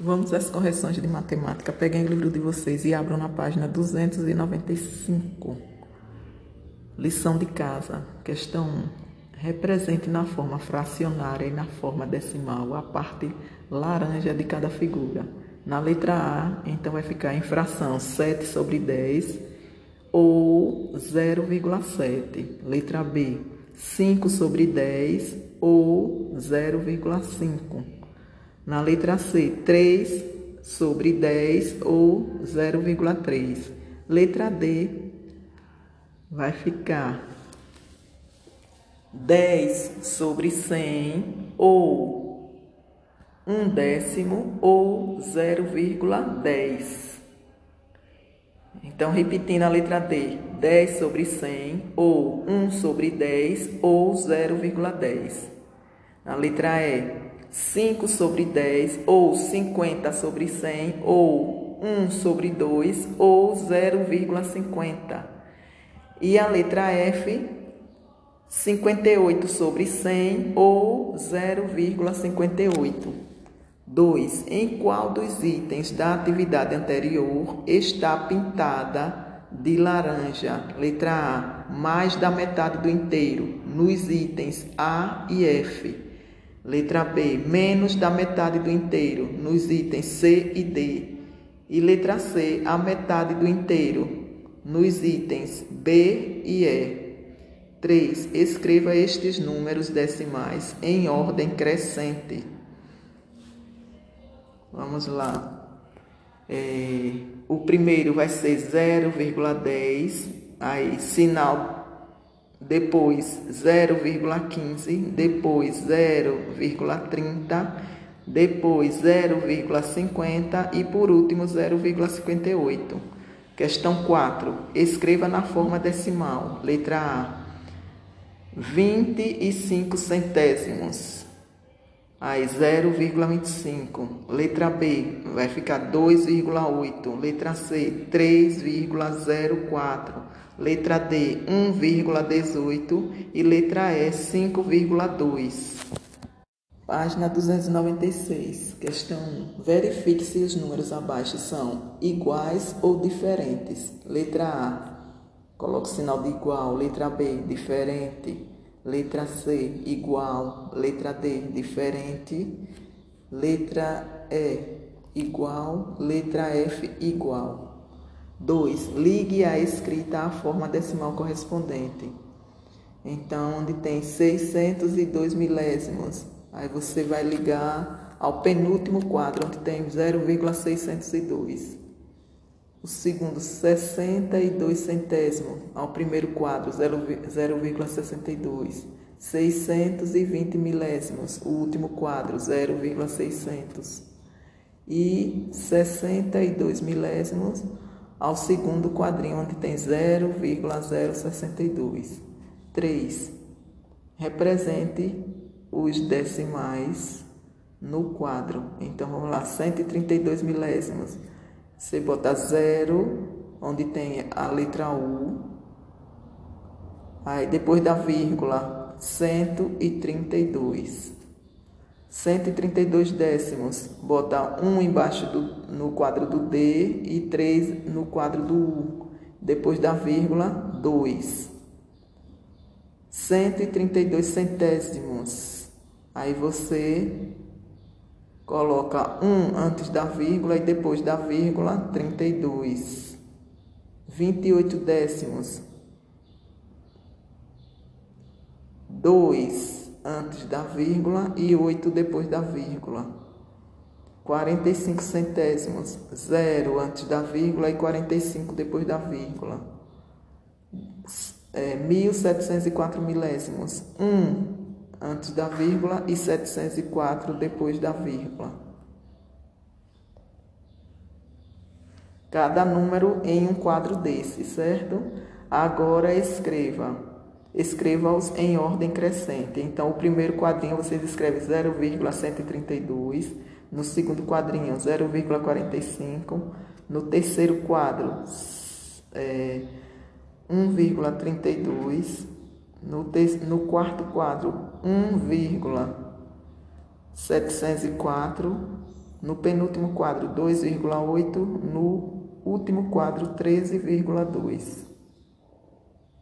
Vamos às correções de matemática. Peguem o livro de vocês e abram na página 295. Lição de casa, questão 1. Represente na forma fracionária e na forma decimal a parte laranja de cada figura. Na letra A, então vai ficar em fração 7 sobre 10 ou 0,7. Letra B, 5 sobre 10 ou 0,5. Na letra C, 3 sobre 10 ou 0,3. Letra D vai ficar 10 sobre 100 ou 1 décimo ou 0,10. Então, repetindo a letra D, 10 sobre 100 ou 1 sobre 10 ou 0,10. Na letra E, 5 sobre 10, ou 50 sobre 100, ou 1 sobre 2, ou 0,50. E a letra F, 58 sobre 100, ou 0,58. 2. Em qual dos itens da atividade anterior está pintada de laranja? Letra A, mais da metade do inteiro, nos itens A e F. Letra B, menos da metade do inteiro, nos itens C e D. E letra C, a metade do inteiro, nos itens B e E. 3. Escreva estes números decimais em ordem crescente. Vamos lá. É, o primeiro vai ser 0,10, aí sinal depois 0,15, depois 0,30, depois 0,50 e por último 0,58. Questão 4. Escreva na forma decimal. Letra A. 25 centésimos. Aí 0,25. Letra B. Vai ficar 2,8. Letra C. 3,04 letra D 1,18 e letra E 5,2. Página 296, questão 1. Verifique se os números abaixo são iguais ou diferentes. Letra A, coloque sinal de igual. Letra B, diferente. Letra C, igual. Letra D, diferente. Letra E, igual. Letra F, igual. 2. Ligue a escrita à forma decimal correspondente. Então, onde tem 602 milésimos, aí você vai ligar ao penúltimo quadro, onde tem 0,602. O segundo, 62 centésimos, ao primeiro quadro, 0,62. 620 milésimos, o último quadro, 0,600. E 62 milésimos, ao segundo quadrinho, onde tem 0,062. 3. Represente os decimais no quadro. Então, vamos lá, 132 milésimos. Você bota 0, onde tem a letra U. Aí, depois da vírgula, 132. 132 décimos, bota 1 embaixo do, no quadro do D e 3 no quadro do U. Depois da vírgula, 2. 132 centésimos. Aí você coloca 1 antes da vírgula e depois da vírgula, 32. 28 décimos. 2 antes da vírgula e 8 depois da vírgula. 45 centésimos, 0 antes da vírgula e 45 depois da vírgula. É, 1704 milésimos, 1 antes da vírgula e 704 depois da vírgula. Cada número em um quadro desse, certo? Agora escreva escreva-os em ordem crescente. Então, o primeiro quadrinho vocês escrevem 0,132, no segundo quadrinho 0,45, no terceiro quadro é, 1,32, no, no quarto quadro 1,704 No penúltimo quadro, 2,8. No último quadro, 13,2.